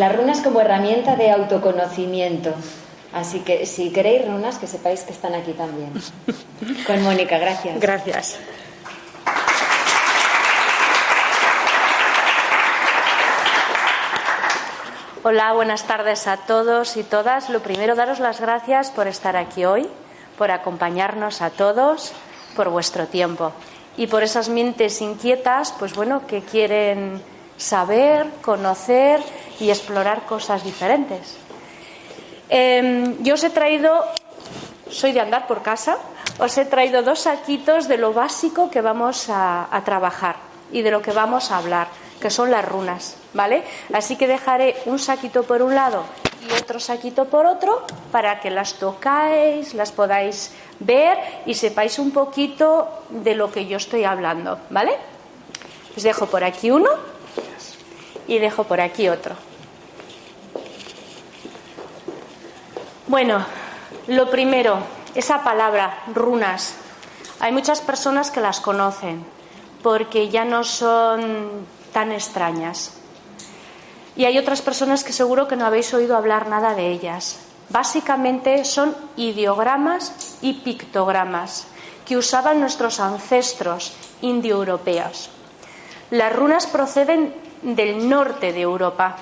Las runas como herramienta de autoconocimiento. Así que si queréis runas, que sepáis que están aquí también. Con Mónica, gracias. Gracias. Hola, buenas tardes a todos y todas. Lo primero, daros las gracias por estar aquí hoy, por acompañarnos a todos, por vuestro tiempo y por esas mentes inquietas, pues bueno, que quieren saber, conocer y explorar cosas diferentes. Em, yo os he traído, soy de andar por casa, os he traído dos saquitos de lo básico que vamos a, a trabajar y de lo que vamos a hablar, que son las runas, ¿vale? Así que dejaré un saquito por un lado y otro saquito por otro para que las tocáis, las podáis ver y sepáis un poquito de lo que yo estoy hablando, ¿vale? Os dejo por aquí uno y dejo por aquí otro. Bueno, lo primero, esa palabra, runas. Hay muchas personas que las conocen porque ya no son tan extrañas. Y hay otras personas que seguro que no habéis oído hablar nada de ellas. Básicamente son ideogramas y pictogramas que usaban nuestros ancestros indoeuropeos. Las runas proceden del norte de Europa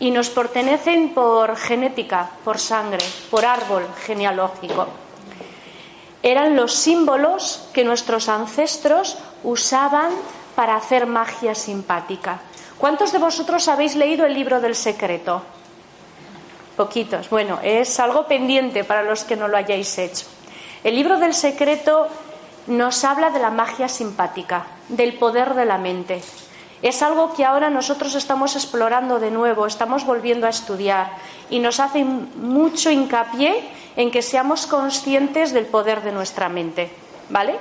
y nos pertenecen por genética, por sangre, por árbol genealógico. Eran los símbolos que nuestros ancestros usaban para hacer magia simpática. ¿Cuántos de vosotros habéis leído el libro del secreto? Poquitos. Bueno, es algo pendiente para los que no lo hayáis hecho. El libro del secreto nos habla de la magia simpática, del poder de la mente. Es algo que ahora nosotros estamos explorando de nuevo, estamos volviendo a estudiar y nos hace mucho hincapié en que seamos conscientes del poder de nuestra mente, ¿vale?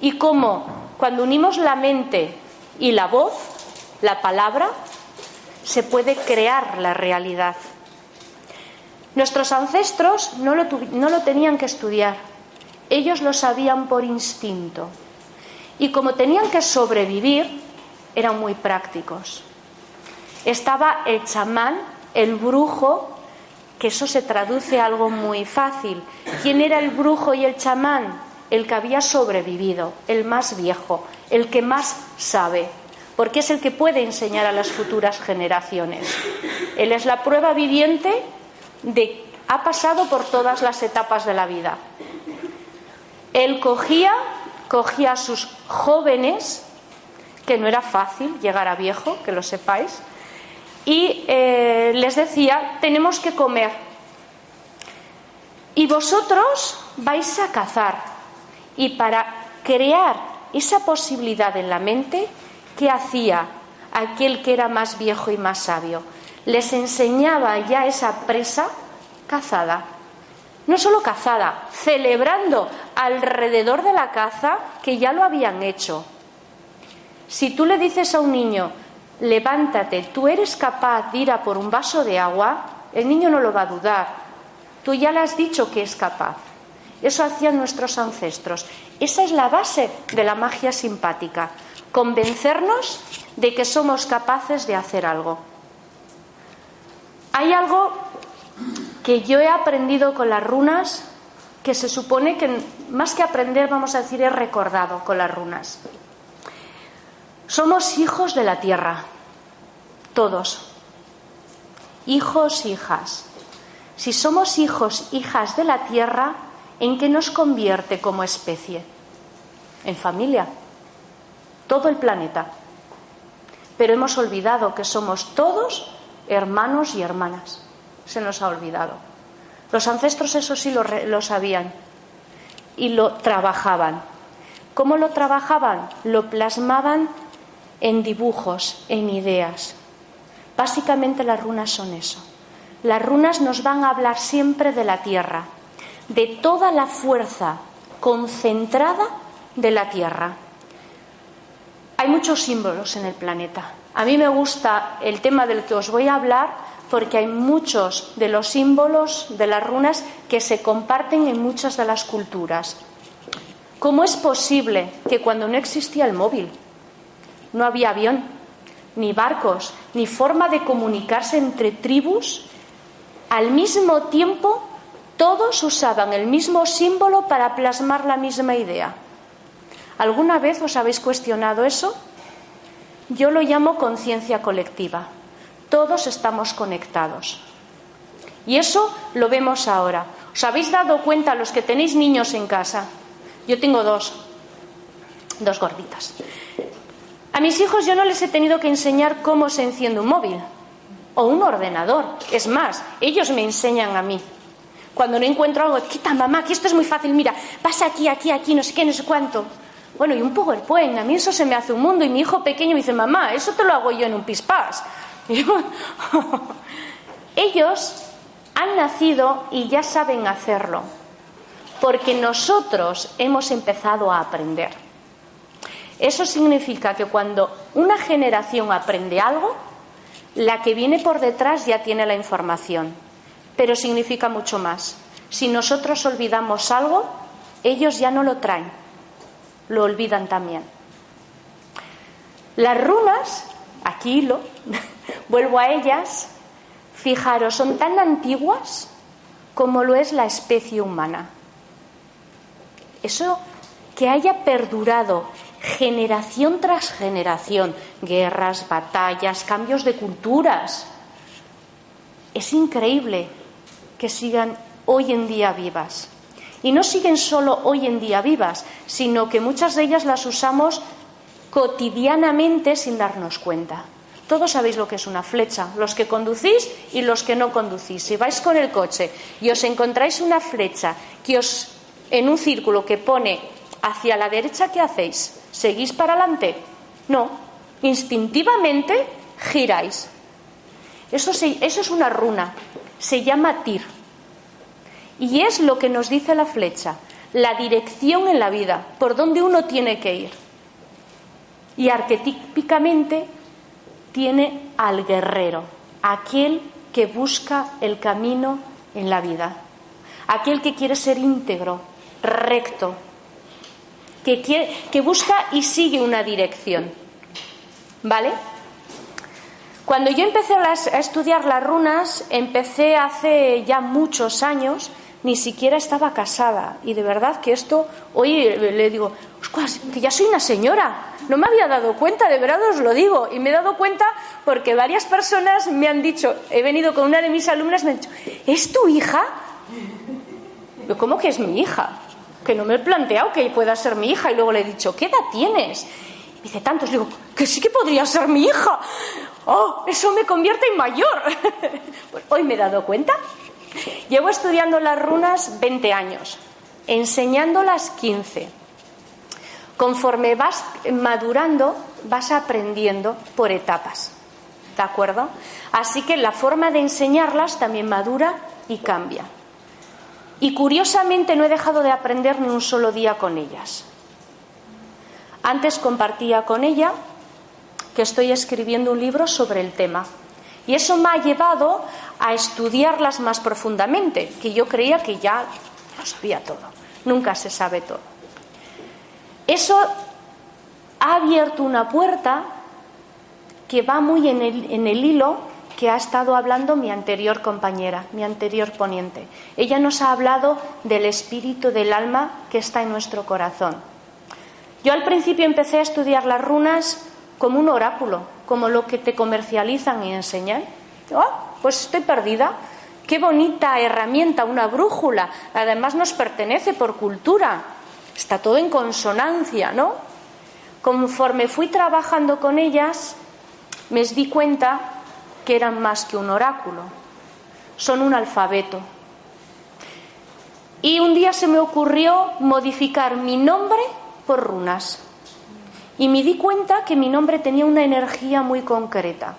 Y cómo cuando unimos la mente y la voz, la palabra, se puede crear la realidad. Nuestros ancestros no lo, no lo tenían que estudiar, ellos lo sabían por instinto. Y como tenían que sobrevivir, eran muy prácticos. Estaba el chamán, el brujo, que eso se traduce a algo muy fácil. ¿Quién era el brujo y el chamán? El que había sobrevivido, el más viejo, el que más sabe, porque es el que puede enseñar a las futuras generaciones. Él es la prueba viviente de ha pasado por todas las etapas de la vida. Él cogía, cogía a sus jóvenes que no era fácil llegar a viejo, que lo sepáis, y eh, les decía, tenemos que comer. Y vosotros vais a cazar. Y para crear esa posibilidad en la mente, ¿qué hacía aquel que era más viejo y más sabio? Les enseñaba ya esa presa cazada. No solo cazada, celebrando alrededor de la caza que ya lo habían hecho, si tú le dices a un niño, levántate, tú eres capaz de ir a por un vaso de agua, el niño no lo va a dudar. Tú ya le has dicho que es capaz. Eso hacían nuestros ancestros. Esa es la base de la magia simpática, convencernos de que somos capaces de hacer algo. Hay algo que yo he aprendido con las runas que se supone que más que aprender, vamos a decir, he recordado con las runas. Somos hijos de la tierra, todos. Hijos, hijas. Si somos hijos, hijas de la tierra, ¿en qué nos convierte como especie? En familia. Todo el planeta. Pero hemos olvidado que somos todos hermanos y hermanas. Se nos ha olvidado. Los ancestros eso sí lo, lo sabían y lo trabajaban. ¿Cómo lo trabajaban? Lo plasmaban en dibujos, en ideas. Básicamente las runas son eso. Las runas nos van a hablar siempre de la tierra, de toda la fuerza concentrada de la tierra. Hay muchos símbolos en el planeta. A mí me gusta el tema del que os voy a hablar porque hay muchos de los símbolos de las runas que se comparten en muchas de las culturas. ¿Cómo es posible que cuando no existía el móvil, no había avión, ni barcos, ni forma de comunicarse entre tribus, al mismo tiempo todos usaban el mismo símbolo para plasmar la misma idea? ¿Alguna vez os habéis cuestionado eso? Yo lo llamo conciencia colectiva. Todos estamos conectados. Y eso lo vemos ahora. ¿Os habéis dado cuenta los que tenéis niños en casa? Yo tengo dos, dos gorditas. A mis hijos yo no les he tenido que enseñar cómo se enciende un móvil o un ordenador. Es más, ellos me enseñan a mí. Cuando no encuentro algo, quita mamá, que esto es muy fácil, mira, pasa aquí, aquí, aquí, no sé qué, no sé cuánto. Bueno, y un PowerPoint, a mí eso se me hace un mundo. Y mi hijo pequeño me dice, mamá, eso te lo hago yo en un pispás. ellos han nacido y ya saben hacerlo porque nosotros hemos empezado a aprender. Eso significa que cuando una generación aprende algo, la que viene por detrás ya tiene la información, pero significa mucho más. Si nosotros olvidamos algo, ellos ya no lo traen, lo olvidan también. Las runas, aquí lo, vuelvo a ellas, fijaros, son tan antiguas como lo es la especie humana. Eso que haya perdurado generación tras generación, guerras, batallas, cambios de culturas. Es increíble que sigan hoy en día vivas. Y no siguen solo hoy en día vivas, sino que muchas de ellas las usamos cotidianamente sin darnos cuenta. Todos sabéis lo que es una flecha, los que conducís y los que no conducís. Si vais con el coche y os encontráis una flecha que os en un círculo que pone hacia la derecha, ¿qué hacéis? ¿Seguís para adelante? No, instintivamente giráis. Eso, eso es una runa, se llama tir. Y es lo que nos dice la flecha, la dirección en la vida, por donde uno tiene que ir. Y arquetípicamente tiene al guerrero, aquel que busca el camino en la vida, aquel que quiere ser íntegro, recto, que, que busca y sigue una dirección. ¿Vale? Cuando yo empecé a estudiar las runas, empecé hace ya muchos años, ni siquiera estaba casada. Y de verdad que esto, hoy le digo, que ya soy una señora, no me había dado cuenta, de verdad os lo digo. Y me he dado cuenta porque varias personas me han dicho, he venido con una de mis alumnas, me han dicho, ¿es tu hija? ¿Cómo que es mi hija? que no me he planteado que pueda ser mi hija y luego le he dicho, ¿qué edad tienes? Y dice, tantos. digo, que sí que podría ser mi hija. ¡Oh, eso me convierte en mayor! pues hoy me he dado cuenta. Llevo estudiando las runas 20 años, enseñándolas 15. Conforme vas madurando, vas aprendiendo por etapas. ¿De acuerdo? Así que la forma de enseñarlas también madura y cambia. Y curiosamente no he dejado de aprender ni un solo día con ellas. Antes compartía con ella que estoy escribiendo un libro sobre el tema. Y eso me ha llevado a estudiarlas más profundamente, que yo creía que ya lo sabía todo. Nunca se sabe todo. Eso ha abierto una puerta que va muy en el, en el hilo que ha estado hablando mi anterior compañera, mi anterior poniente. Ella nos ha hablado del espíritu del alma que está en nuestro corazón. Yo al principio empecé a estudiar las runas como un oráculo, como lo que te comercializan y enseñan. Oh, pues estoy perdida. Qué bonita herramienta, una brújula. Además nos pertenece por cultura. Está todo en consonancia, ¿no? Conforme fui trabajando con ellas, me di cuenta que eran más que un oráculo, son un alfabeto. Y un día se me ocurrió modificar mi nombre por runas. Y me di cuenta que mi nombre tenía una energía muy concreta.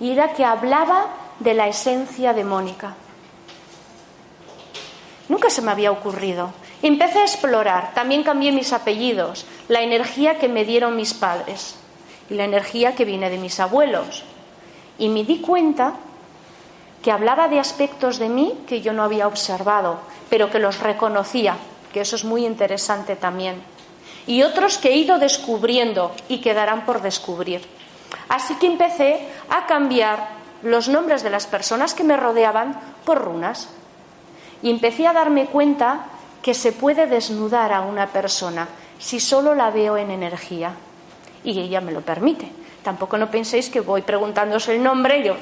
Y era que hablaba de la esencia de Mónica. Nunca se me había ocurrido. Empecé a explorar, también cambié mis apellidos, la energía que me dieron mis padres y la energía que viene de mis abuelos y me di cuenta que hablaba de aspectos de mí que yo no había observado, pero que los reconocía, que eso es muy interesante también. Y otros que he ido descubriendo y quedarán por descubrir. Así que empecé a cambiar los nombres de las personas que me rodeaban por runas. Y empecé a darme cuenta que se puede desnudar a una persona si solo la veo en energía. Y ella me lo permite. Tampoco no penséis que voy preguntándose el nombre y yo,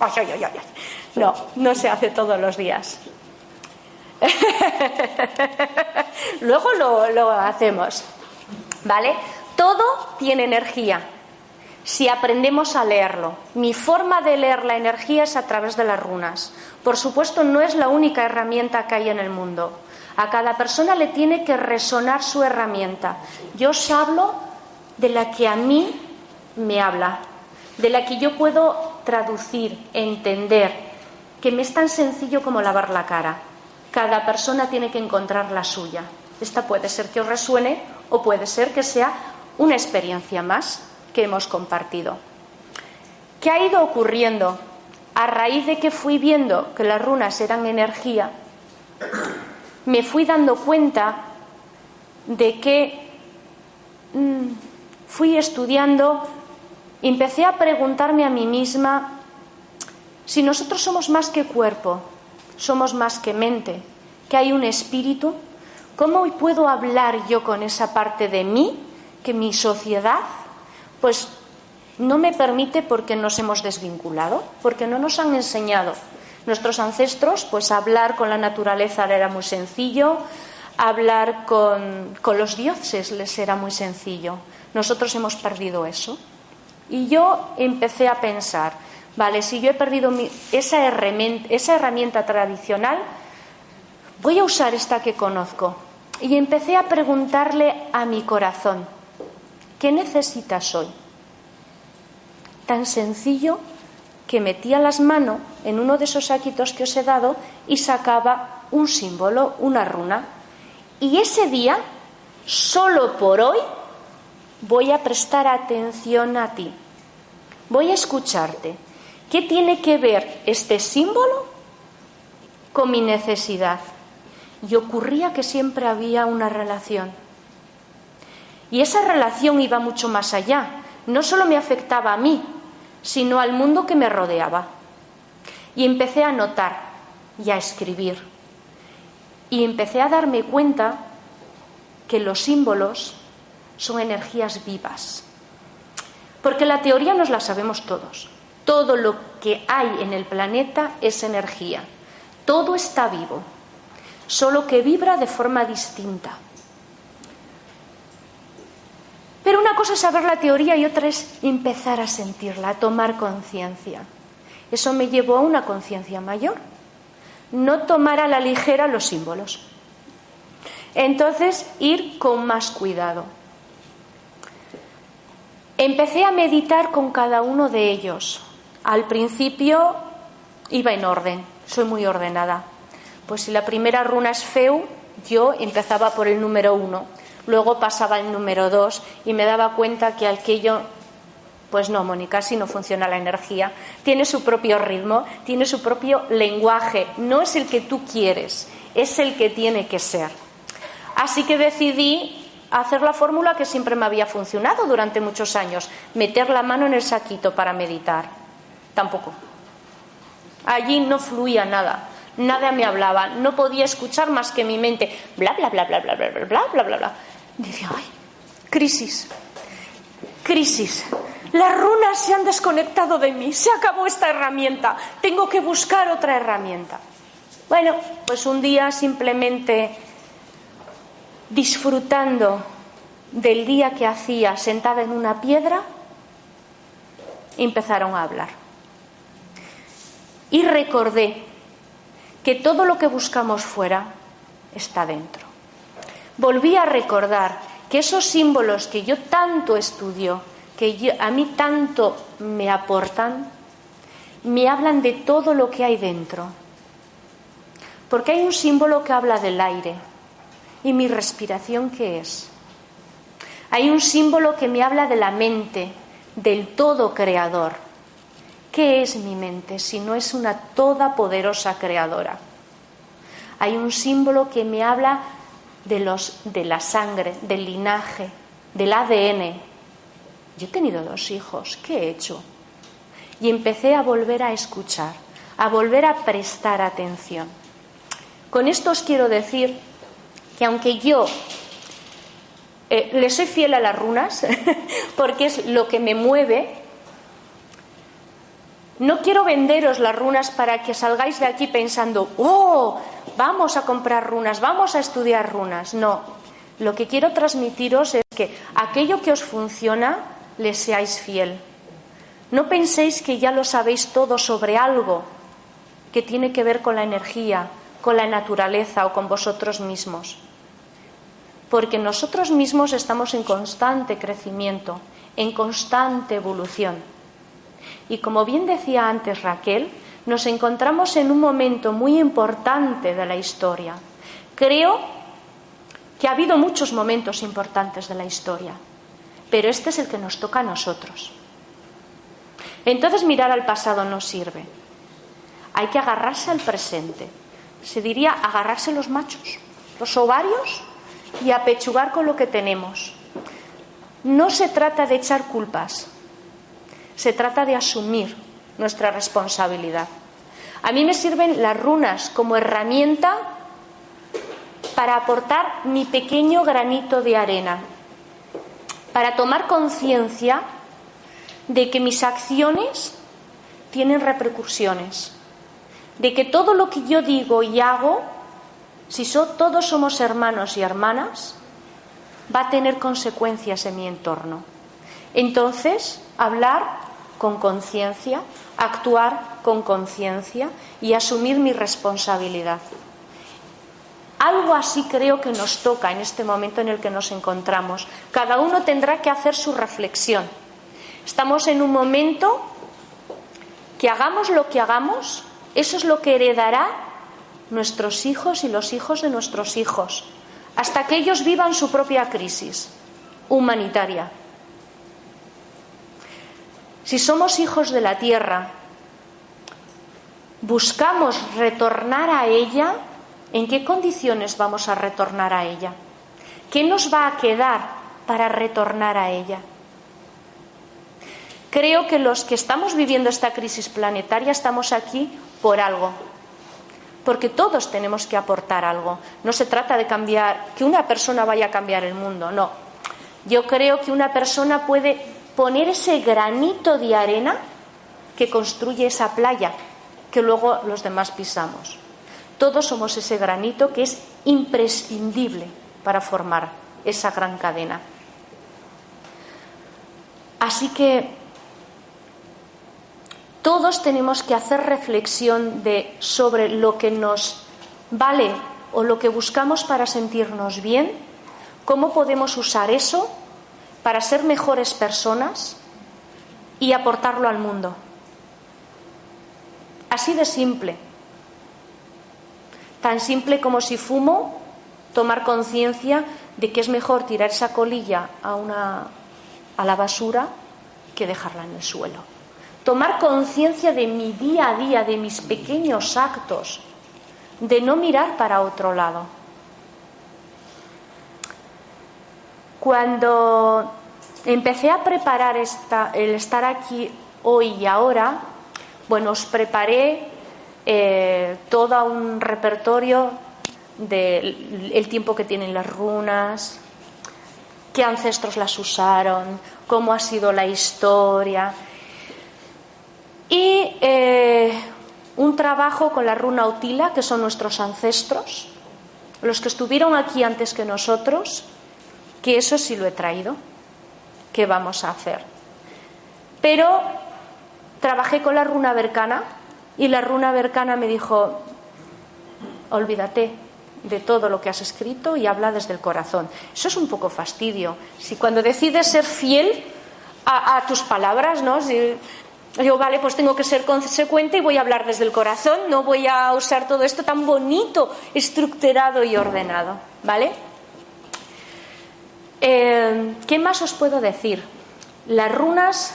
ay, ay, ay, ay. no, no se hace todos los días. Luego lo, lo hacemos, ¿vale? Todo tiene energía si aprendemos a leerlo. Mi forma de leer la energía es a través de las runas. Por supuesto, no es la única herramienta que hay en el mundo. A cada persona le tiene que resonar su herramienta. Yo os hablo de la que a mí me habla, de la que yo puedo traducir, entender, que me es tan sencillo como lavar la cara. Cada persona tiene que encontrar la suya. Esta puede ser que os resuene o puede ser que sea una experiencia más que hemos compartido. ¿Qué ha ido ocurriendo? A raíz de que fui viendo que las runas eran energía, me fui dando cuenta de que mm, fui estudiando, empecé a preguntarme a mí misma si nosotros somos más que cuerpo, somos más que mente, que hay un espíritu, ¿cómo puedo hablar yo con esa parte de mí que mi sociedad pues no me permite porque nos hemos desvinculado, porque no nos han enseñado. Nuestros ancestros, pues hablar con la naturaleza era muy sencillo, hablar con, los dioses les era muy sencillo. Nosotros hemos perdido eso. Y yo empecé a pensar, vale, si yo he perdido esa herramienta tradicional, voy a usar esta que conozco. Y empecé a preguntarle a mi corazón, ¿Qué necesitas hoy? Tan sencillo que metía las manos en uno de esos saquitos que os he dado y sacaba un símbolo, una runa. Y ese día, solo por hoy, voy a prestar atención a ti. Voy a escucharte. ¿Qué tiene que ver este símbolo con mi necesidad? Y ocurría que siempre había una relación y esa relación iba mucho más allá. No solo me afectaba a mí, sino al mundo que me rodeaba. Y empecé a notar y a escribir. Y empecé a darme cuenta que los símbolos son energías vivas. Porque la teoría nos la sabemos todos. Todo lo que hay en el planeta es energía. Todo está vivo, solo que vibra de forma distinta. Pero una cosa es saber la teoría y otra es empezar a sentirla, a tomar conciencia. Eso me llevó a una conciencia mayor. No tomar a la ligera los símbolos. Entonces, ir con más cuidado. Empecé a meditar con cada uno de ellos. Al principio iba en orden, soy muy ordenada. Pues si la primera runa es feu, yo empezaba por el número uno Luego pasaba el número dos y me daba cuenta que aquello, pues no, Mónica, así no funciona la energía. Tiene su propio ritmo, tiene su propio lenguaje. No es el que tú quieres, es el que tiene que ser. Así que decidí hacer la fórmula que siempre me había funcionado durante muchos años, meter la mano en el saquito para meditar. Tampoco. Allí no fluía nada nada me hablaba, no podía escuchar más que mi mente, bla, bla, bla, bla, bla, bla, bla, bla, bla, bla, bla. Dice, ay, crisis, crisis. Las runas se han desconectado de mí, se acabó esta herramienta, tengo que buscar otra herramienta. Bueno, pues un día simplemente disfrutando del día que hacía sentada en una piedra, empezaron a hablar. Y recordé que todo lo que buscamos fuera está dentro volví a recordar que esos símbolos que yo tanto estudio, que a mí tanto me aportan, me hablan de todo lo que hay dentro. Porque hay un símbolo que habla del aire. ¿Y mi respiración qué es? Hay un símbolo que me habla de la mente, del todo creador. ¿Qué es mi mente si no es una toda poderosa creadora? Hay un símbolo que me habla de, los, de la sangre, del linaje, del ADN. Yo he tenido dos hijos, ¿qué he hecho? Y empecé a volver a escuchar, a volver a prestar atención. Con esto os quiero decir que aunque yo eh, le soy fiel a las runas, porque es lo que me mueve, no quiero venderos las runas para que salgáis de aquí pensando, oh, vamos a comprar runas, vamos a estudiar runas. No, lo que quiero transmitiros es que aquello que os funciona, le seáis fiel. No penséis que ya lo sabéis todo sobre algo que tiene que ver con la energía, con la naturaleza o con vosotros mismos. Porque nosotros mismos estamos en constante crecimiento, en constante evolución. Y como bien decía antes Raquel, nos encontramos en un momento muy importante de la historia. Creo que ha habido muchos momentos importantes de la historia, pero este es el que nos toca a nosotros. Entonces mirar al pasado no sirve. Hay que agarrarse al presente. Se diría agarrarse los machos, los ovarios y apechugar con lo que tenemos. No se trata de echar culpas, se trata de asumir nuestra responsabilidad. A mí me sirven las runas como herramienta para aportar mi pequeño granito de arena, para tomar conciencia de que mis acciones tienen repercusiones, de que todo lo que yo digo y hago, si todos somos hermanos y hermanas, va a tener consecuencias en mi entorno. Entonces, hablar con conciencia, actuar con conciencia y asumir mi responsabilidad. Algo así creo que nos toca en este momento en el que nos encontramos. Cada uno tendrá que hacer su reflexión. Estamos en un momento que hagamos lo que hagamos, eso es lo que heredará nuestros hijos y los hijos de nuestros hijos, hasta que ellos vivan su propia crisis humanitaria. Si somos hijos de la tierra, buscamos retornar a ella, ¿en qué condiciones vamos a retornar a ella? ¿Qué nos va a quedar para retornar a ella? Creo que los que estamos viviendo esta crisis planetaria estamos aquí por algo, porque todos tenemos que aportar algo. No se trata de cambiar, que una persona vaya a cambiar el mundo, no. Yo creo que una persona puede poner ese granito de arena que construye esa playa que luego los demás pisamos. Todos somos ese granito que es imprescindible para formar esa gran cadena. Así que todos tenemos que hacer reflexión de sobre lo que nos vale o lo que buscamos para sentirnos bien, cómo podemos usar eso para ser mejores personas y aportarlo al mundo. Así de simple. Tan simple como si fumo, tomar conciencia de que es mejor tirar esa colilla a, una, a la basura que dejarla en el suelo. Tomar conciencia de mi día a día, de mis pequeños actos, de no mirar para otro lado. Cuando empecé a preparar el estar aquí hoy y ahora, bueno, os preparé eh, todo un repertorio del tiempo que tienen las runas, qué ancestros las usaron, cómo ha sido la historia. Y eh, un trabajo con la runa Utila, que son nuestros ancestros, los que estuvieron aquí antes que nosotros, que eso sí lo he traído, ¿qué vamos a hacer? Pero trabajé con la runa bercana y la runa bercana me dijo, olvídate de todo lo que has escrito y habla desde el corazón. Eso es un poco fastidio. Si cuando decides ser fiel a, tus palabras, ¿no? yo, vale, pues tengo que ser consecuente y voy a hablar desde el corazón, no voy a usar todo esto tan bonito, estructurado y ordenado, ¿vale? Eh, ¿Qué más os puedo decir? Las runas,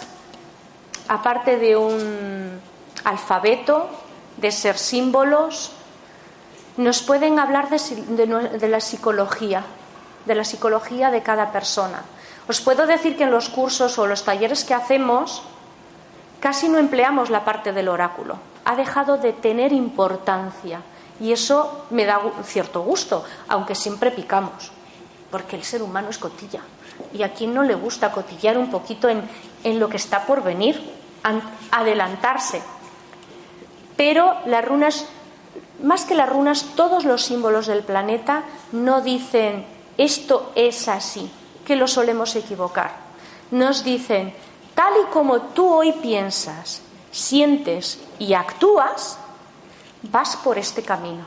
aparte de un alfabeto, de ser símbolos, nos pueden hablar de, la psicología, de la psicología de cada persona. Os puedo decir que en los cursos o los talleres que hacemos casi no empleamos la parte del oráculo. Ha dejado de tener importancia y eso me da cierto gusto, aunque siempre picamos, porque el ser humano es cotilla. Y a quien no le gusta cotillar un poquito en, en lo que está por venir, adelantarse. Pero las runas, más que las runas, todos los símbolos del planeta no dicen esto es así, que lo solemos equivocar. Nos dicen, tal y como tú hoy piensas, sientes y actúas, vas por este camino.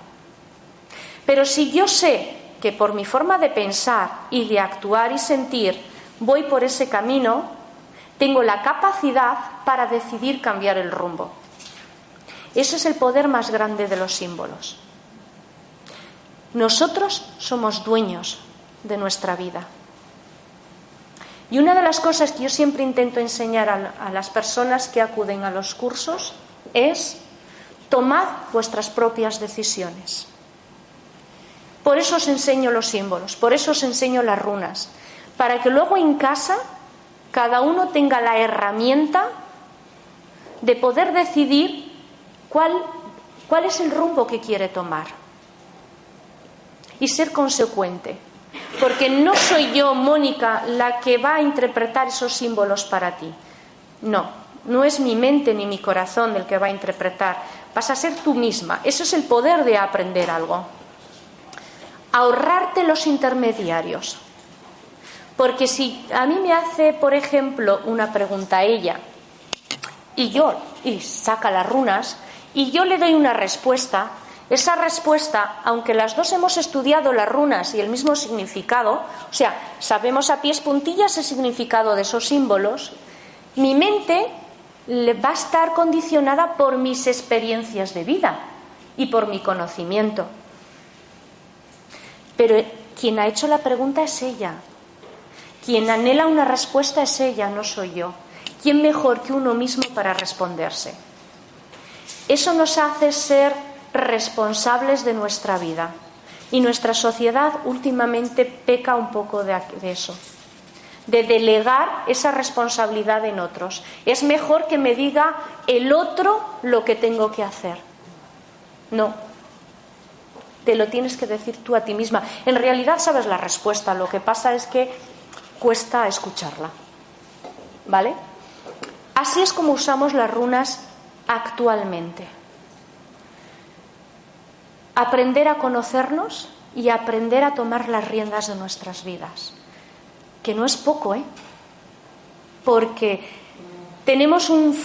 Pero si yo sé que por mi forma de pensar y de actuar y sentir voy por ese camino, tengo la capacidad para decidir cambiar el rumbo. Ese es el poder más grande de los símbolos. Nosotros somos dueños de nuestra vida. Y una de las cosas que yo siempre intento enseñar a, las personas que acuden a los cursos es tomad vuestras propias decisiones. Por eso os enseño los símbolos, por eso os enseño las runas, para que luego en casa cada uno tenga la herramienta de poder decidir cuál, cuál es el rumbo que quiere tomar y ser consecuente. Porque no soy yo, Mónica, la que va a interpretar esos símbolos para ti. No, no es mi mente ni mi corazón el que va a interpretar, vas a ser tú misma. Eso es el poder de aprender algo. Ahorrarte los intermediarios. Porque si a mí me hace, por ejemplo, una pregunta a ella y yo, y saca las runas, y yo le doy una respuesta, esa respuesta, aunque las dos hemos estudiado las runas y el mismo significado, o sea, sabemos a pies puntillas el significado de esos símbolos, mi mente va a estar condicionada por mis experiencias de vida y por mi conocimiento. Pero quien ha hecho la pregunta es ella. Quien anhela una respuesta es ella, no soy yo. ¿Quién mejor que uno mismo para responderse? Eso nos hace ser responsables de nuestra vida. Y nuestra sociedad últimamente peca un poco de, eso de delegar esa responsabilidad en otros. Es mejor que me diga el otro lo que tengo que hacer. No. Te lo tienes que decir tú a ti misma. En realidad sabes la respuesta, lo que pasa es que cuesta escucharla. ¿Vale? Así es como usamos las runas actualmente. Aprender a conocernos y aprender a tomar las riendas de nuestras vidas que no es poco, ¿eh? Porque tenemos un,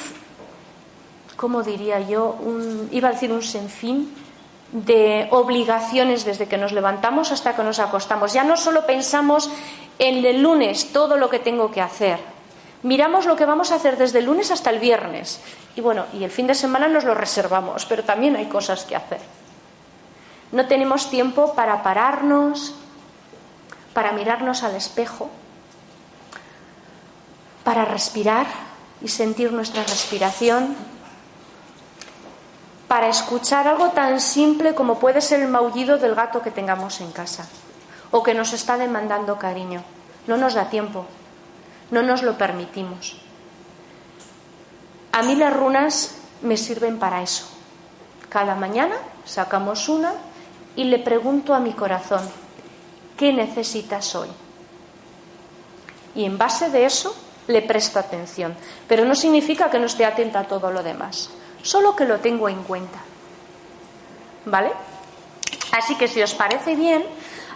¿cómo diría yo? Iba a decir un sinfín de obligaciones desde que nos levantamos hasta que nos acostamos. Ya no solo pensamos en el lunes todo lo que tengo que hacer. Miramos lo que vamos a hacer desde el lunes hasta el viernes. Y bueno, y el fin de semana nos lo reservamos, pero también hay cosas que hacer. No tenemos tiempo para pararnos, para mirarnos al espejo, para respirar y sentir nuestra respiración, para escuchar algo tan simple como puede ser el maullido del gato que tengamos en casa o que nos está demandando cariño. No nos da tiempo, no nos lo permitimos. A mí las runas me sirven para eso. Cada mañana sacamos una y le pregunto a mi corazón, ¿qué necesitas hoy? Y en base de eso le presto atención. Pero no significa que no esté atenta a todo lo demás, solo que lo tengo en cuenta. ¿Vale? Así que si os parece bien,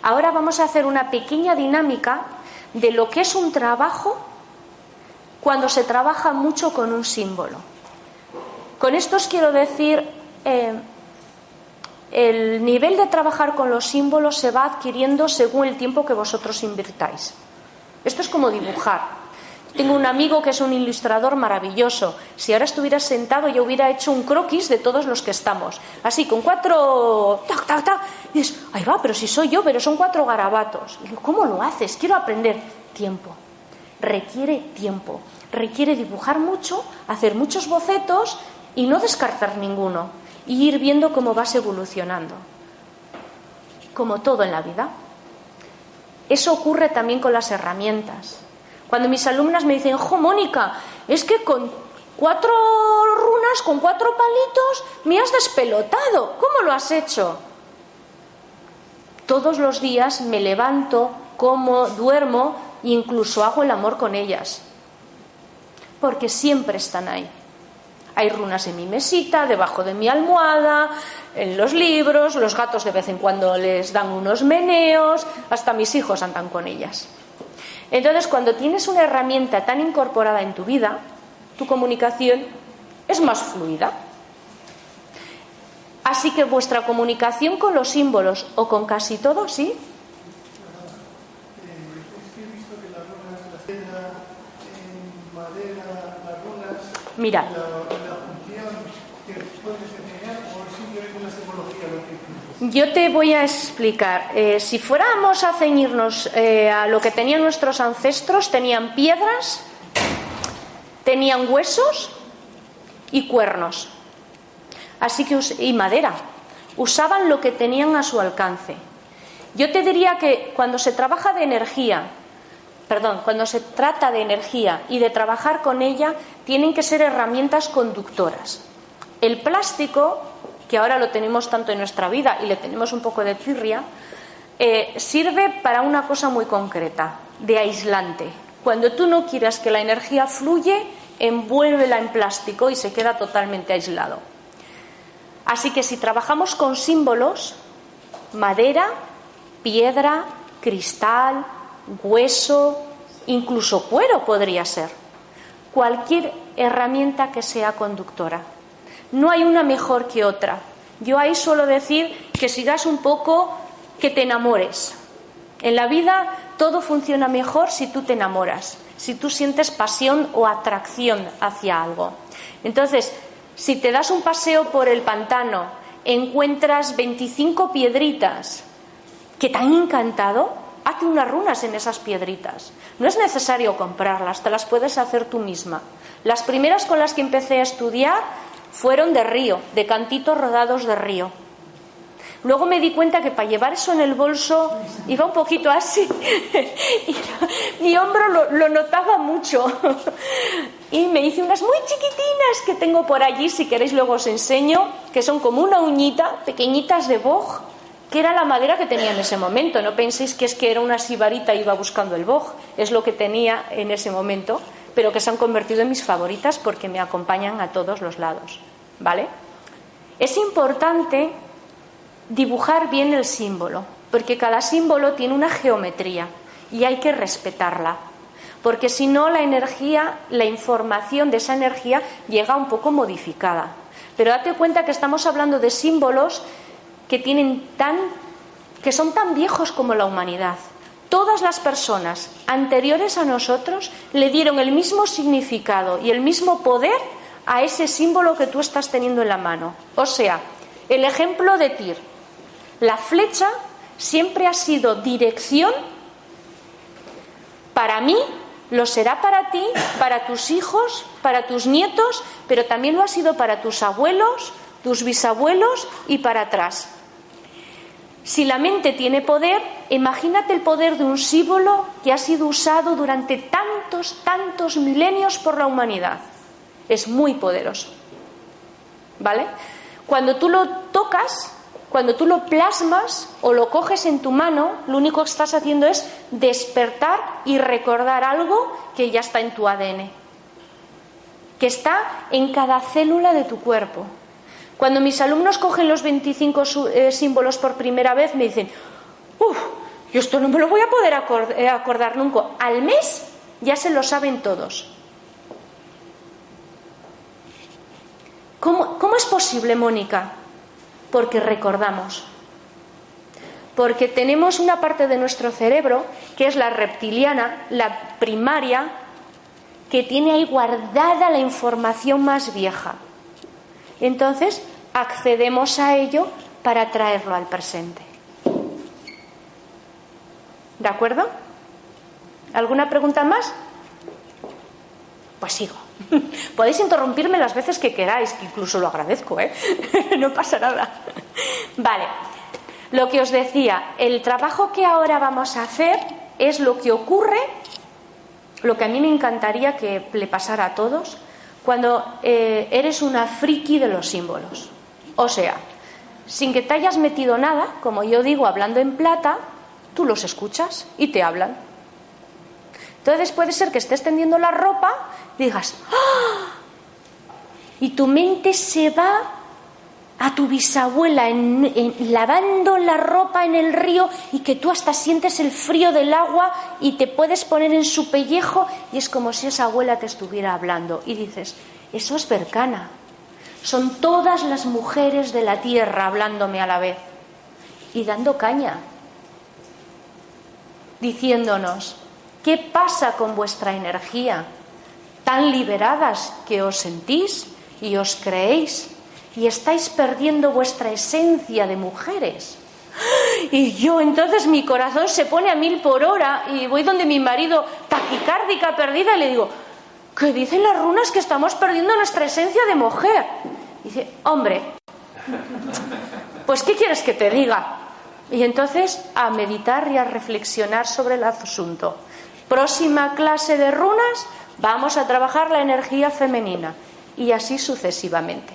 ahora vamos a hacer una pequeña dinámica de lo que es un trabajo cuando se trabaja mucho con un símbolo. Con esto os quiero decir, eh, el nivel de trabajar con los símbolos se va adquiriendo según el tiempo que vosotros invirtáis. Esto es como dibujar. Tengo un amigo que es un ilustrador maravilloso. Si ahora estuviera sentado, yo hubiera hecho un croquis de todos los que estamos. Así, con cuatro. ¡Tac, tac, tac! Y dices, ahí va, pero si soy yo, pero son cuatro garabatos. Y digo, ¿cómo lo haces? Quiero aprender. Tiempo. Requiere tiempo. Requiere dibujar mucho, hacer muchos bocetos y no descartar ninguno. Y ir viendo cómo vas evolucionando. como todo en la vida. Eso ocurre también con las herramientas. Cuando mis alumnas me dicen, jo, Mónica, es que con cuatro runas, con cuatro palitos, me has despelotado. ¿Cómo lo has hecho? Todos los días me levanto, como, duermo incluso hago el amor con ellas. Porque siempre están ahí. Hay runas en mi mesita, debajo de mi almohada, en los libros, los gatos de vez en cuando les dan unos meneos, hasta mis hijos andan con ellas. Entonces, cuando tienes una herramienta tan incorporada en tu vida, tu comunicación es más fluida. Así que vuestra comunicación con los símbolos o con casi todo, ¿sí? Mira. Yo te voy a explicar. Eh, si fuéramos a ceñirnos eh, a lo que tenían nuestros ancestros, tenían piedras, tenían huesos y cuernos. Así que y madera. Usaban lo que tenían a su alcance. Yo te diría que cuando se trabaja de energía, perdón, cuando se trata de energía y de trabajar con ella, tienen que ser herramientas conductoras. El plástico, que ahora lo tenemos tanto en nuestra vida y le tenemos un poco de tirria, eh, sirve para una cosa muy concreta, de aislante. Cuando tú no quieras que la energía fluye, envuélvela en plástico y se queda totalmente aislado. Así que si trabajamos con símbolos, madera, piedra, cristal, hueso, incluso cuero podría ser. Cualquier herramienta que sea conductora. No hay una mejor que otra. Yo ahí suelo decir que sigas un poco, que te enamores. En la vida todo funciona mejor si tú te enamoras, si tú sientes pasión o atracción hacia algo. Entonces, si te das un paseo por el pantano, encuentras 25 piedritas que te han encantado, Hazte unas runas en esas piedritas. No es necesario comprarlas, te las puedes hacer tú misma. Las primeras con las que empecé a estudiar fueron de río, de cantitos rodados de río. Luego me di cuenta que para llevar eso en el bolso iba un poquito así. y mi hombro lo, notaba mucho. y me hice unas muy chiquitinas que tengo por allí, si queréis luego os enseño, que son como una uñita, pequeñitas de boj que era la madera que tenía en ese momento. No penséis que es que era una sibarita y iba buscando el boj, es lo que tenía en ese momento, pero que se han convertido en mis favoritas porque me acompañan a todos los lados. ¿Vale? Es importante dibujar bien el símbolo, porque cada símbolo tiene una geometría y hay que respetarla. Porque si no, la energía, la información de esa energía llega un poco modificada. Pero date cuenta que estamos hablando de símbolos que tienen tan que son tan viejos como la humanidad. Todas las personas anteriores a nosotros le dieron el mismo significado y el mismo poder a ese símbolo que tú estás teniendo en la mano. O sea, el ejemplo de Tir. La flecha siempre ha sido dirección para mí, lo será para ti, para tus hijos, para tus nietos, pero también lo ha sido para tus abuelos, tus bisabuelos y para atrás. Si la mente tiene poder, imagínate el poder de un símbolo que ha sido usado durante tantos, tantos milenios por la humanidad. Es muy poderoso. ¿Vale? Cuando tú lo tocas, cuando tú lo plasmas o lo coges en tu mano, lo único que estás haciendo es despertar y recordar algo que ya está en tu ADN, que está en cada célula de tu cuerpo. Cuando mis alumnos cogen los 25 eh, símbolos por primera vez, me dicen, uff, yo esto no me lo voy a poder eh, acordar nunca. Al mes ya se lo saben todos. ¿Cómo, ¿Cómo, es posible, Mónica? Porque recordamos. Porque tenemos una parte de nuestro cerebro, que es la reptiliana, la primaria, que tiene ahí guardada la información más vieja. Entonces, accedemos a ello para traerlo al presente. ¿De acuerdo? ¿Alguna pregunta más? Pues sigo. Podéis interrumpirme las veces que queráis, que incluso lo agradezco, ¿eh? no pasa nada. Vale. Lo que os decía, el trabajo que ahora vamos a hacer es lo que ocurre, lo que a mí me encantaría que le pasara a todos, cuando eh, eres una friki de los símbolos. O sea, sin que te hayas metido nada, como yo digo, hablando en plata, tú los escuchas y te hablan. Entonces puede ser que estés tendiendo la ropa digas, ¡Ah! y tu mente se va a tu bisabuela lavando la ropa en el río y que tú hasta sientes el frío del agua y te puedes poner en su pellejo y es como si esa abuela te estuviera hablando y dices, eso es Bercana. Son todas las mujeres de la tierra hablándome a la vez y dando caña, diciéndonos, ¿qué pasa con vuestra energía? Tan liberadas que os sentís y os creéis y estáis perdiendo vuestra esencia de mujeres. Y yo entonces mi corazón se pone a mil por hora y voy donde mi marido, taquicárdica perdida, y le digo, ¿qué dicen las runas que estamos perdiendo nuestra esencia de mujer? Dice, hombre, pues ¿qué quieres que te diga? Y entonces a meditar y a reflexionar sobre el asunto. Próxima clase de runas, vamos a trabajar la energía femenina y así sucesivamente.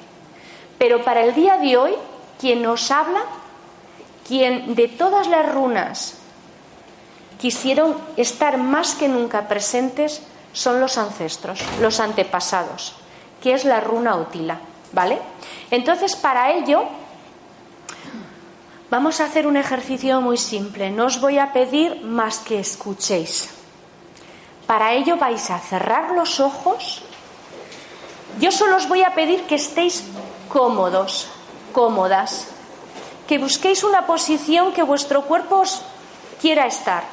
Pero para el día de hoy, quien nos habla, quien de todas las runas quisieron estar más que nunca presentes, son los ancestros, los antepasados, que es la runa utila, ¿vale? Entonces, para ello, vamos a hacer un ejercicio muy simple. No os voy a pedir más que escuchéis. Para ello vais a cerrar los ojos. Yo solo os voy a pedir que estéis cómodos, cómodas, que busquéis una posición que vuestro cuerpo os quiera estar.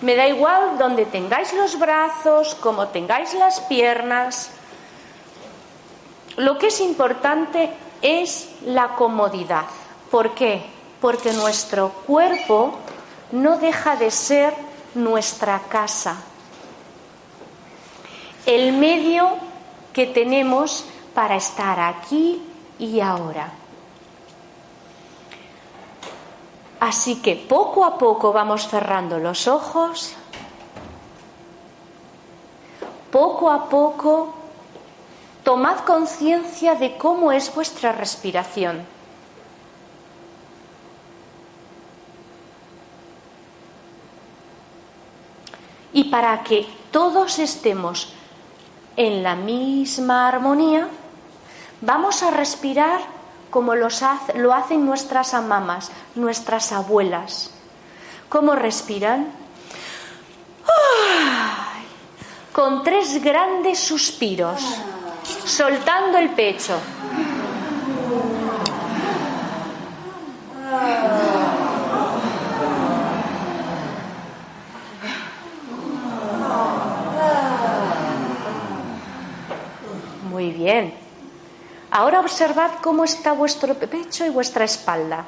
Me da igual donde tengáis los brazos, como tengáis las piernas. Lo que es importante es la comodidad. ¿Por qué? Porque nuestro cuerpo no deja de ser nuestra casa. El medio que tenemos para estar aquí y ahora. Así que poco a poco vamos cerrando los ojos, poco a poco tomad conciencia de cómo es vuestra respiración. Y para que todos estemos en la misma armonía, Vamos a respirar como lo hacen nuestras amamas, nuestras abuelas. ¿Cómo respiran? Con tres grandes suspiros, soltando el pecho. Muy bien. Observad cómo está vuestro pecho y vuestra espalda.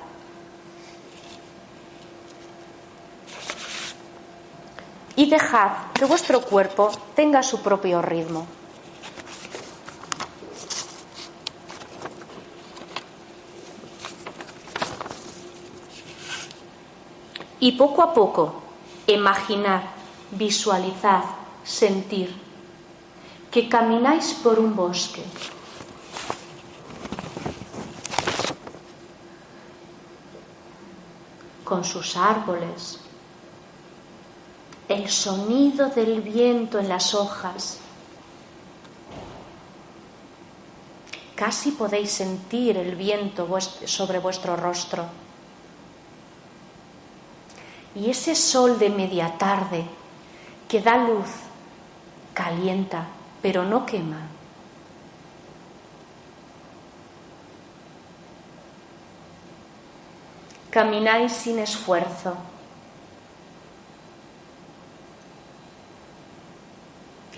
Y dejad que vuestro cuerpo tenga su propio ritmo. Y poco a poco, imaginar, visualizar, sentir que camináis por un bosque con sus árboles, el sonido del viento en las hojas. Casi podéis sentir el viento sobre vuestro rostro. Y ese sol de media tarde que da luz, calienta, pero no quema. Camináis sin esfuerzo.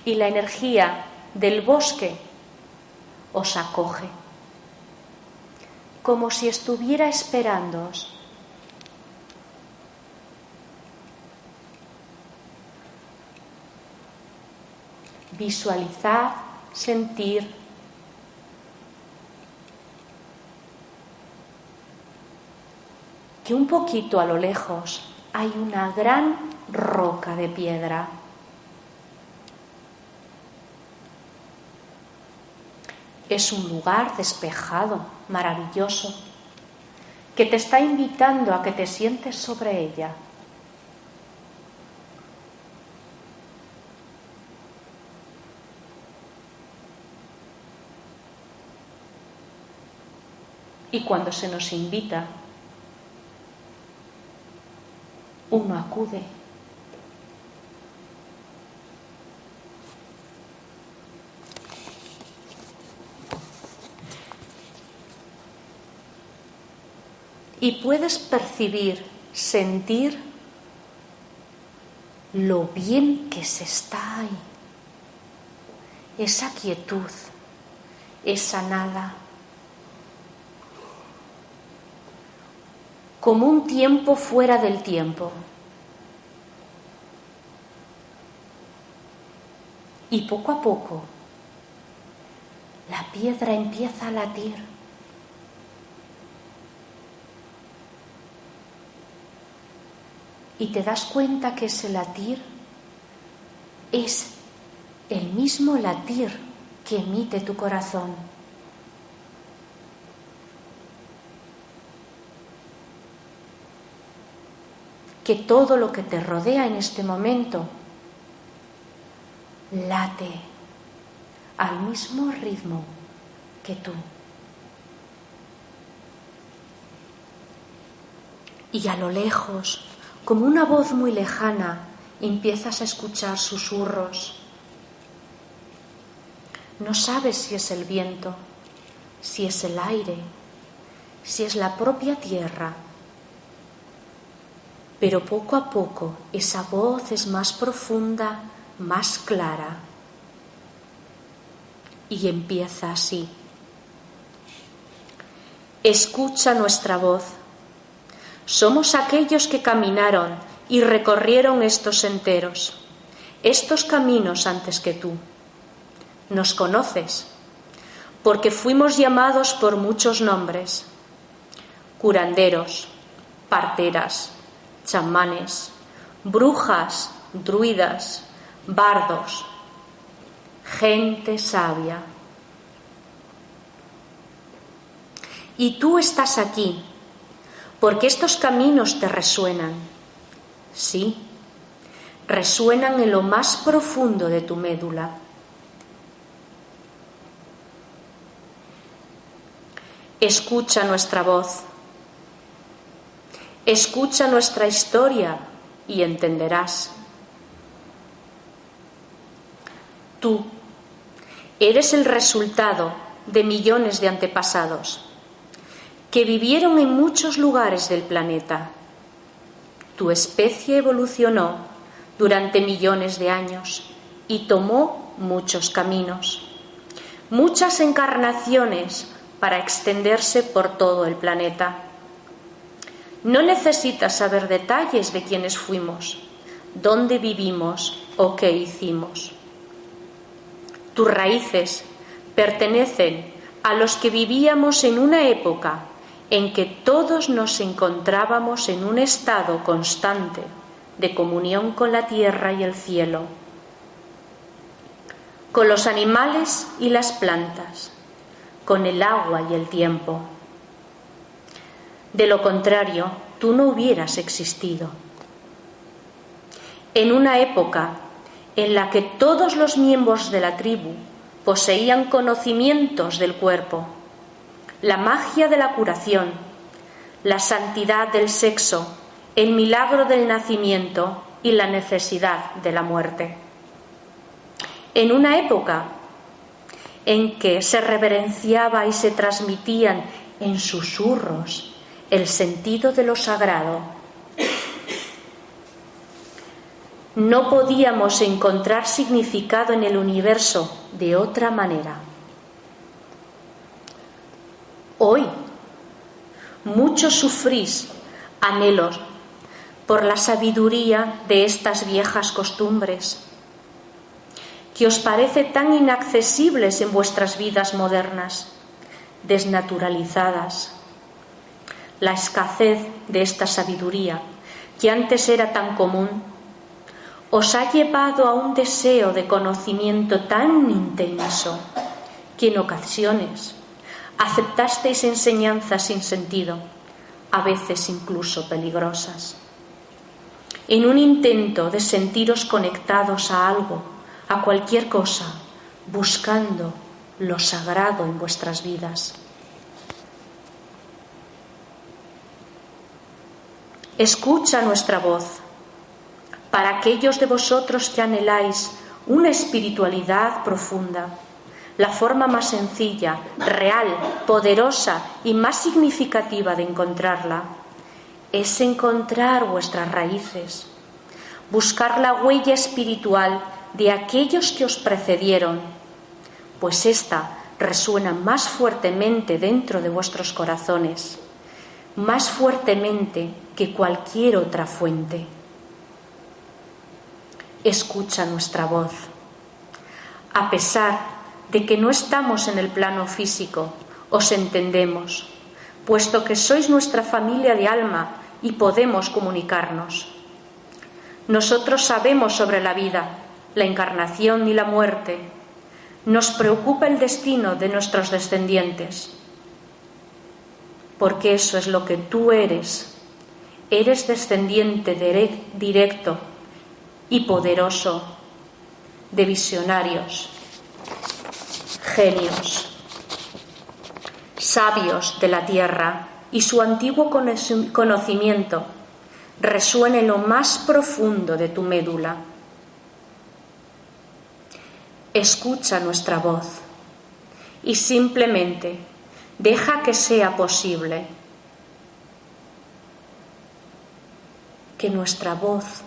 Y la energía del bosque os acoge, como si estuviera esperándoos. Visualizad, sentir, que un poquito a lo lejos hay una gran roca de piedra. Es un lugar despejado, maravilloso, que te está invitando a que te sientes sobre ella. Y cuando se nos invita, uno acude. Y puedes percibir, sentir lo bien que se está ahí. Esa quietud, esa nada. Como un tiempo fuera del tiempo. Y poco a poco la piedra empieza a latir. Y te das cuenta que ese latir es el mismo latir que emite tu corazón. Que todo lo que te rodea en este momento late al mismo ritmo que tú. Y a lo lejos, como una voz muy lejana, empiezas a escuchar susurros. No sabes si es el viento, si es el aire, si es la propia tierra pero poco a poco esa voz es más profunda, más clara. Y empieza así. Escucha nuestra voz. Somos aquellos que caminaron y recorrieron estos enteros, estos caminos antes que tú. Nos conoces, porque fuimos llamados por muchos nombres. Curanderos, parteras, chamanes, brujas, druidas, bardos, gente sabia. Y tú estás aquí porque estos caminos te resuenan. Sí, resuenan en lo más profundo de tu médula. Escucha nuestra voz Escucha nuestra historia y entenderás. Tú eres el resultado de millones de antepasados que vivieron en muchos lugares del planeta. Tu especie evolucionó durante millones de años y tomó muchos caminos, muchas encarnaciones para extenderse por todo el planeta. No necesitas saber detalles de quiénes fuimos, dónde vivimos o qué hicimos. Tus raíces pertenecen a los que vivíamos en una época en que todos nos encontrábamos en un estado constante de comunión con la tierra y el cielo, con los animales y las plantas, con el agua y el tiempo de lo contrario, tú no hubieras existido. En una época en la que todos los miembros de la tribu poseían conocimientos del cuerpo, la magia de la curación, la santidad del sexo, el milagro del nacimiento y la necesidad de la muerte. En una época en que se reverenciaba y se transmitían en susurros el sentido de lo sagrado. No podíamos encontrar significado en el universo de otra manera. Hoy muchos sufrís anhelos por la sabiduría de estas viejas costumbres, que os parece tan inaccesibles en vuestras vidas modernas, desnaturalizadas, la escasez de esta sabiduría, que antes era tan común, os ha llevado a un deseo de conocimiento tan intenso que en ocasiones aceptasteis enseñanzas sin sentido, a veces incluso peligrosas. En un intento de sentiros conectados a algo, a cualquier cosa, buscando lo sagrado en vuestras vidas. Escucha nuestra voz. Para aquellos de vosotros que anheláis una espiritualidad profunda, la forma más sencilla, real, poderosa y más significativa de encontrarla es encontrar vuestras raíces, buscar la huella espiritual de aquellos que os precedieron, pues ésta resuena más fuertemente dentro de vuestros corazones, más fuertemente que cualquier otra fuente. Escucha nuestra voz. A pesar de que no estamos en el plano físico, os entendemos, puesto que sois nuestra familia de alma y podemos comunicarnos. Nosotros sabemos sobre la vida, la encarnación y la muerte. Nos preocupa el destino de nuestros descendientes, porque eso es lo que tú eres. Eres descendiente directo y poderoso de visionarios, genios, sabios de la tierra, y su antiguo conocimiento resuene en lo más profundo de tu médula escucha nuestra voz y simplemente deja que sea posible que nuestra voz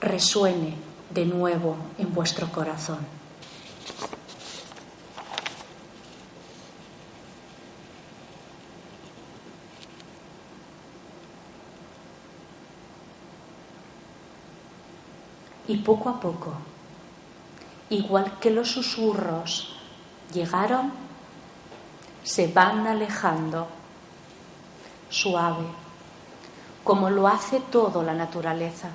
resuene de nuevo en vuestro corazón. Y poco a poco igual que los susurros llegaron, se van alejando suave, como lo hace todo la naturaleza,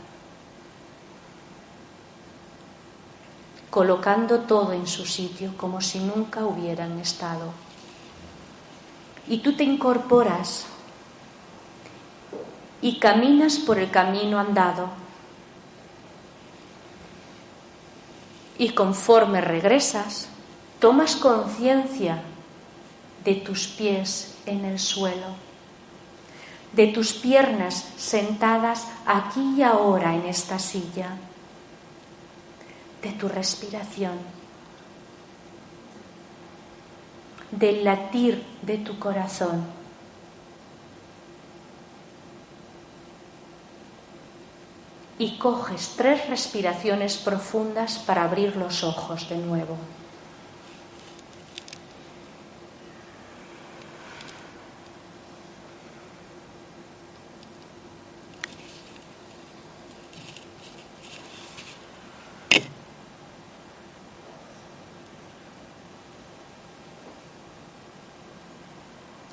colocando todo en su sitio como si nunca hubieran estado. Y tú te incorporas y caminas por el camino andado Y conforme regresas, tomas conciencia de tus pies en el suelo, de tus piernas sentadas aquí y ahora en esta silla, de tu respiración, del latir de tu corazón. Y coges tres respiraciones profundas para abrir los ojos de nuevo.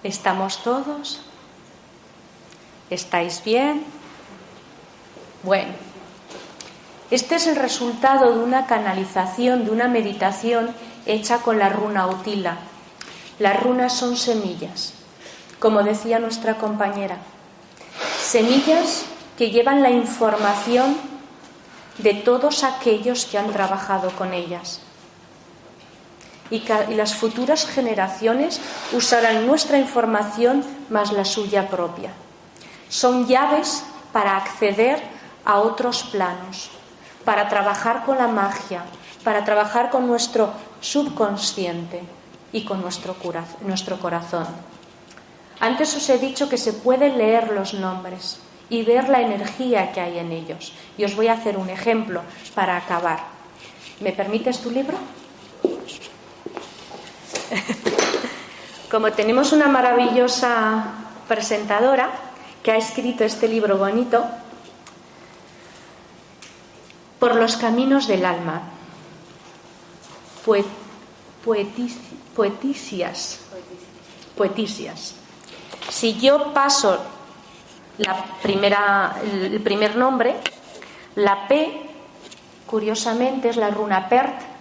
¿Estamos todos? ¿Estáis bien? Bueno, este es el resultado de una canalización, de una meditación hecha con la runa Utila. Las runas son semillas, como decía nuestra compañera. Semillas que llevan la información de todos aquellos que han trabajado con ellas. Y, las futuras generaciones usarán nuestra información más la suya propia. Son llaves para acceder a otros planos, para trabajar con la magia, para trabajar con nuestro subconsciente y con nuestro, nuestro corazón. Antes os he dicho que se pueden leer los nombres y ver la energía que hay en ellos. Y os voy a hacer un ejemplo para acabar. ¿Me permites tu libro? Como tenemos una maravillosa presentadora que ha escrito este libro bonito, por los caminos del alma. poeticias. Poeticias. Si yo paso la primera, el primer nombre, la P, curiosamente, es la runa Pert,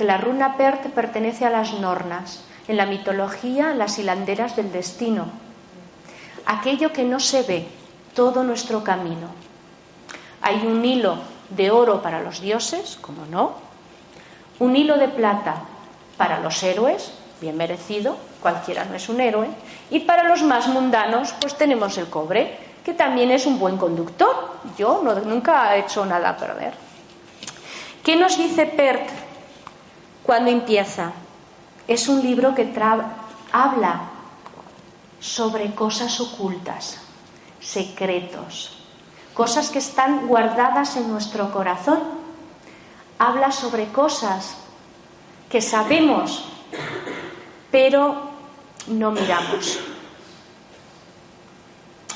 que la runa Pert pertenece a las Nornas, en la mitología las hilanderas del destino, aquello que no se ve, todo nuestro camino. Hay un hilo de oro para los dioses, como no, un hilo de plata para los héroes, bien merecido, cualquiera no es un héroe, y para los más mundanos, pues tenemos el cobre, que también es un buen conductor. Yo no, nunca he hecho nada a perder. ¿Qué nos dice Pert cuando empieza? Es un libro que habla sobre cosas ocultas, secretos, cosas que están guardadas en nuestro corazón. Habla sobre cosas que sabemos, pero no miramos.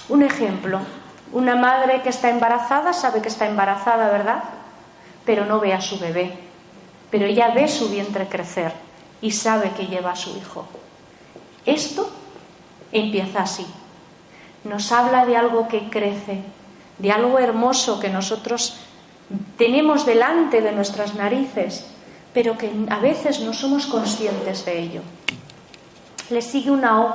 Un ejemplo, una madre que está embarazada sabe que está embarazada, ¿verdad? Pero no ve a su bebé, pero ella ve su vientre crecer y sabe que lleva a su hijo. Esto empieza así. Nos habla de algo que crece, de algo hermoso que nosotros tenemos delante de nuestras narices, pero que a veces no somos conscientes de ello. Le sigue una O,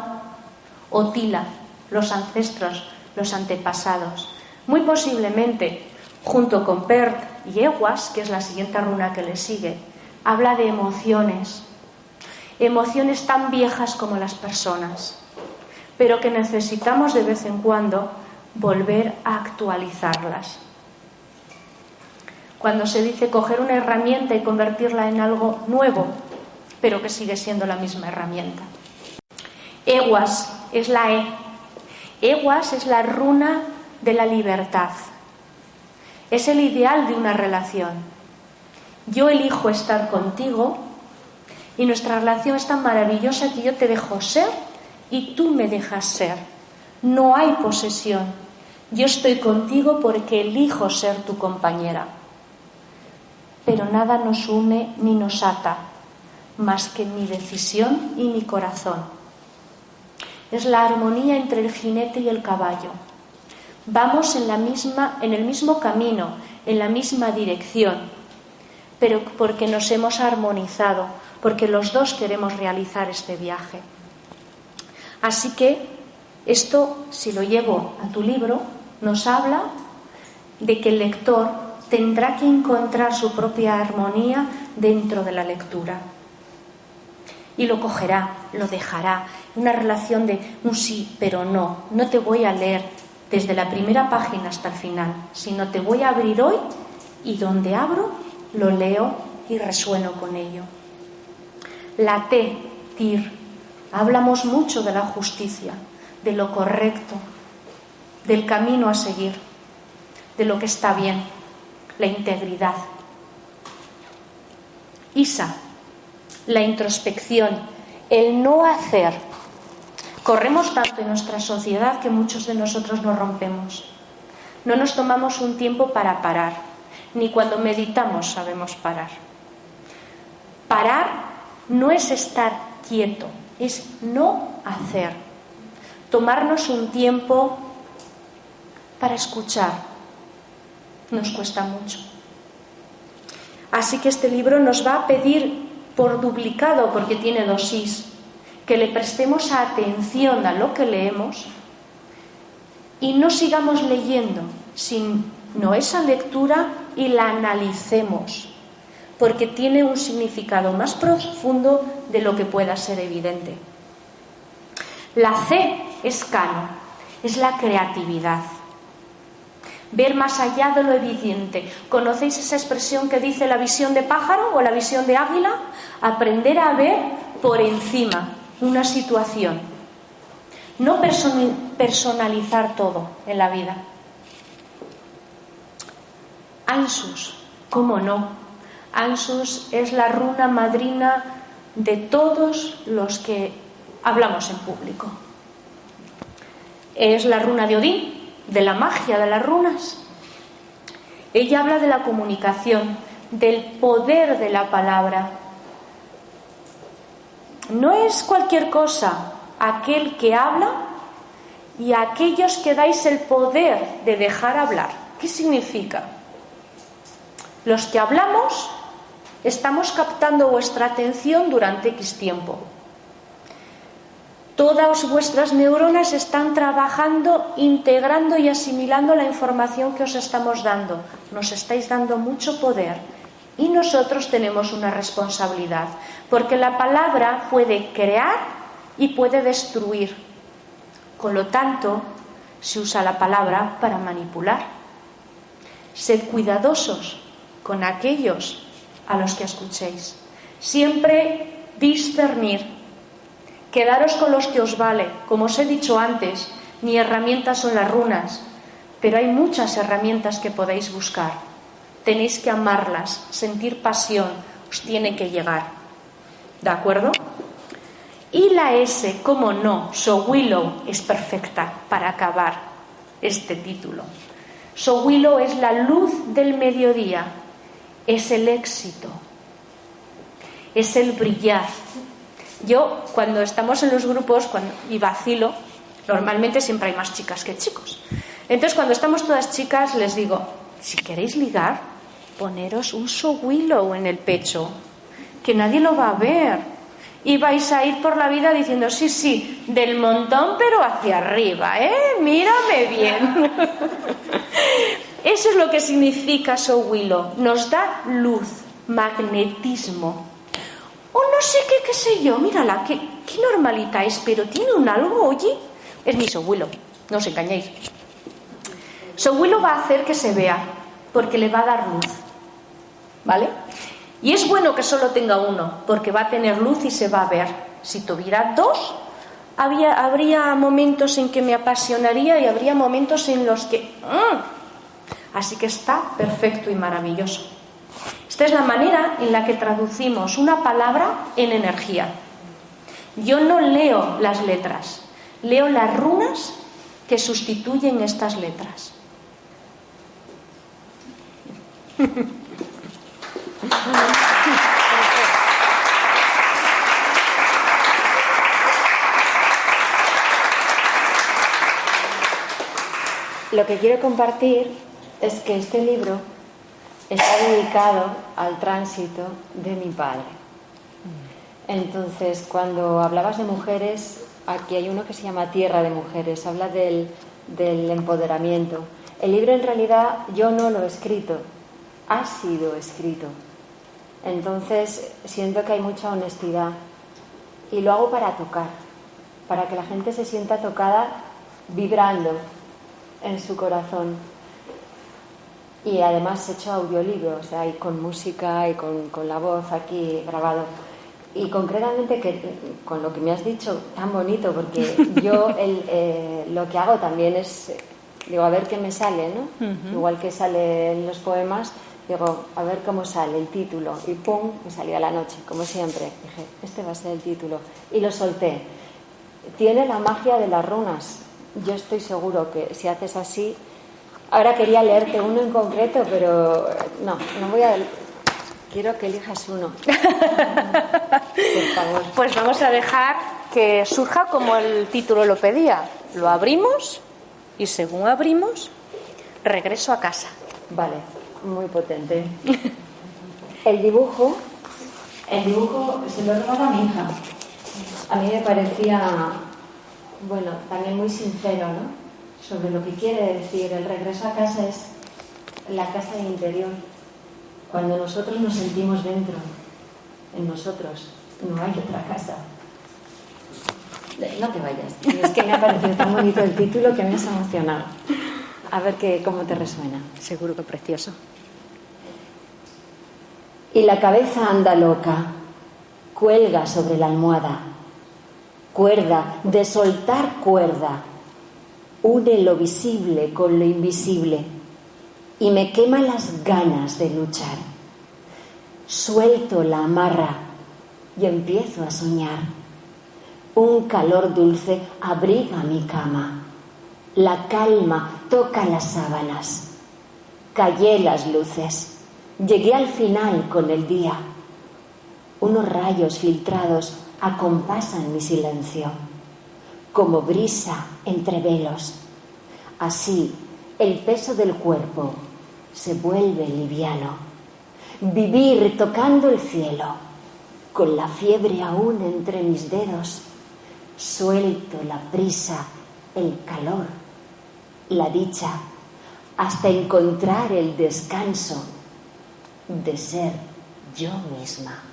Otila, los ancestros, los antepasados. Muy posiblemente, junto con Pert y Eguas, que es la siguiente runa que le sigue, habla de emociones, emociones tan viejas como las personas, pero que necesitamos de vez en cuando volver a actualizarlas. Cuando se dice coger una herramienta y convertirla en algo nuevo, pero que sigue siendo la misma herramienta. Eguas es la E. Eguas es la runa de la libertad. Es el ideal de una relación. Yo elijo estar contigo y nuestra relación es tan maravillosa que yo te dejo ser y tú me dejas ser. No hay posesión. Yo estoy contigo porque elijo ser tu compañera. Pero nada nos une ni nos ata, más que mi decisión y mi corazón. Es la armonía entre el jinete y el caballo. Vamos en, la misma, en el mismo camino, en la misma dirección, pero porque nos hemos armonizado, porque los dos queremos realizar este viaje. Así que esto, si lo llevo a tu libro, nos habla de que el lector tendrá que encontrar su propia armonía dentro de la lectura. Y lo cogerá, lo dejará. Una relación de un sí, pero no. No te voy a leer desde la primera página hasta el final, sino te voy a abrir hoy y donde abro lo leo y resueno con ello. La T, TIR. Hablamos mucho de la justicia, de lo correcto, del camino a seguir, de lo que está bien, la integridad. Isa, la introspección, el no hacer. Corremos tanto en nuestra sociedad que muchos de nosotros nos rompemos. No nos tomamos un tiempo para parar, ni cuando meditamos sabemos parar. Parar no es estar quieto, es no hacer. Tomarnos un tiempo para escuchar nos cuesta mucho. Así que este libro nos va a pedir por duplicado, porque tiene dosis, que le prestemos atención a lo que leemos y no sigamos leyendo, sino esa lectura y la analicemos, porque tiene un significado más profundo de lo que pueda ser evidente. La C es cano, es la creatividad ver más allá de lo evidente. ¿Conocéis esa expresión que dice la visión de pájaro o la visión de águila? Aprender a ver por encima una situación. No personalizar todo en la vida. Ansus, ¿cómo no? Ansus es la runa madrina de todos los que hablamos en público. Es la runa de Odín, de la magia de las runas. Ella habla de la comunicación, del poder de la palabra. No es cualquier cosa aquel que habla y aquellos que dais el poder de dejar hablar. ¿Qué significa? Los que hablamos estamos captando vuestra atención durante X tiempo. Todas vuestras neuronas están trabajando, integrando y asimilando la información que os estamos dando. Nos estáis dando mucho poder y nosotros tenemos una responsabilidad, porque la palabra puede crear y puede destruir. Con lo tanto, se usa la palabra para manipular. Sed cuidadosos con aquellos a los que escuchéis. Siempre discernir Quedaros con los que os vale. Como os he dicho antes, mi herramienta son las runas, pero hay muchas herramientas que podéis buscar. Tenéis que amarlas, sentir pasión, os tiene que llegar. ¿De acuerdo? Y la S, como no, So Willow es perfecta para acabar este título. So Willow es la luz del mediodía, es el éxito, es el brillar, yo, cuando estamos en los grupos y vacilo, normalmente siempre hay más chicas que chicos. Entonces, cuando estamos todas chicas, les digo, si queréis ligar, poneros un so en el pecho, que nadie lo va a ver. Y vais a ir por la vida diciendo, sí, sí, del montón, pero hacia arriba, ¿eh? Mírame bien. Eso es lo que significa so Nos da luz, magnetismo, o no sé qué, qué sé yo, mírala, qué, normalita es, pero tiene un algo, oye. Es mi sobuelo, no os engañéis. Sobuelo va a hacer que se vea, porque le va a dar luz. ¿Vale? Y es bueno que solo tenga uno, porque va a tener luz y se va a ver. Si tuviera dos, había, habría momentos en que me apasionaría y habría momentos en los que... ¡ah! Así que está perfecto y maravilloso. Esta es la manera en la que traducimos una palabra en energía. Yo no leo las letras, leo las runas que sustituyen estas letras. Lo que quiero compartir es que este libro está dedicado al tránsito de mi padre. Entonces, cuando hablabas de mujeres, aquí hay uno que se llama Tierra de Mujeres, habla del, empoderamiento. El libro en realidad yo no lo he escrito, ha sido escrito. Entonces, siento que hay mucha honestidad y lo hago para tocar, para que la gente se sienta tocada vibrando en su corazón y además he hecho audiolibros, o sea, y con música y con, con, la voz aquí grabado. Y concretamente que, con lo que me has dicho, tan bonito, porque yo el, eh, lo que hago también es, digo, a ver qué me sale, ¿no? Igual que sale en los poemas, digo, a ver cómo sale el título. Y pum, me salió a la noche, como siempre. Dije, este va a ser el título. Y lo solté. Tiene la magia de las runas. Yo estoy seguro que si haces así, Ahora quería leerte uno en concreto, pero no, no voy a. Quiero que elijas uno. Por favor. Pues vamos a dejar que surja como el título lo pedía. Lo abrimos y según abrimos, regreso a casa. Vale, muy potente. El dibujo, el dibujo se lo he robado a mi hija. A mí me parecía, bueno, también muy sincero, ¿no? Sobre lo que quiere decir el regreso a casa es la casa interior. Cuando nosotros nos sentimos dentro, en nosotros, no hay otra casa. No te vayas. Es que me ha parecido tan bonito el título que me has emocionado. A ver qué, cómo te resuena. Seguro que precioso. Y la cabeza anda loca, cuelga sobre la almohada. Cuerda, de soltar cuerda, une lo visible con lo invisible y me quema las ganas de luchar. Suelto la amarra y empiezo a soñar. Un calor dulce abriga mi cama. La calma toca las sábanas. Callé las luces. Llegué al final con el día. Unos rayos filtrados acompasan mi silencio como brisa entre velos. Así el peso del cuerpo se vuelve liviano. Vivir tocando el cielo, con la fiebre aún entre mis dedos, suelto la prisa, el calor, la dicha, hasta encontrar el descanso de ser yo misma.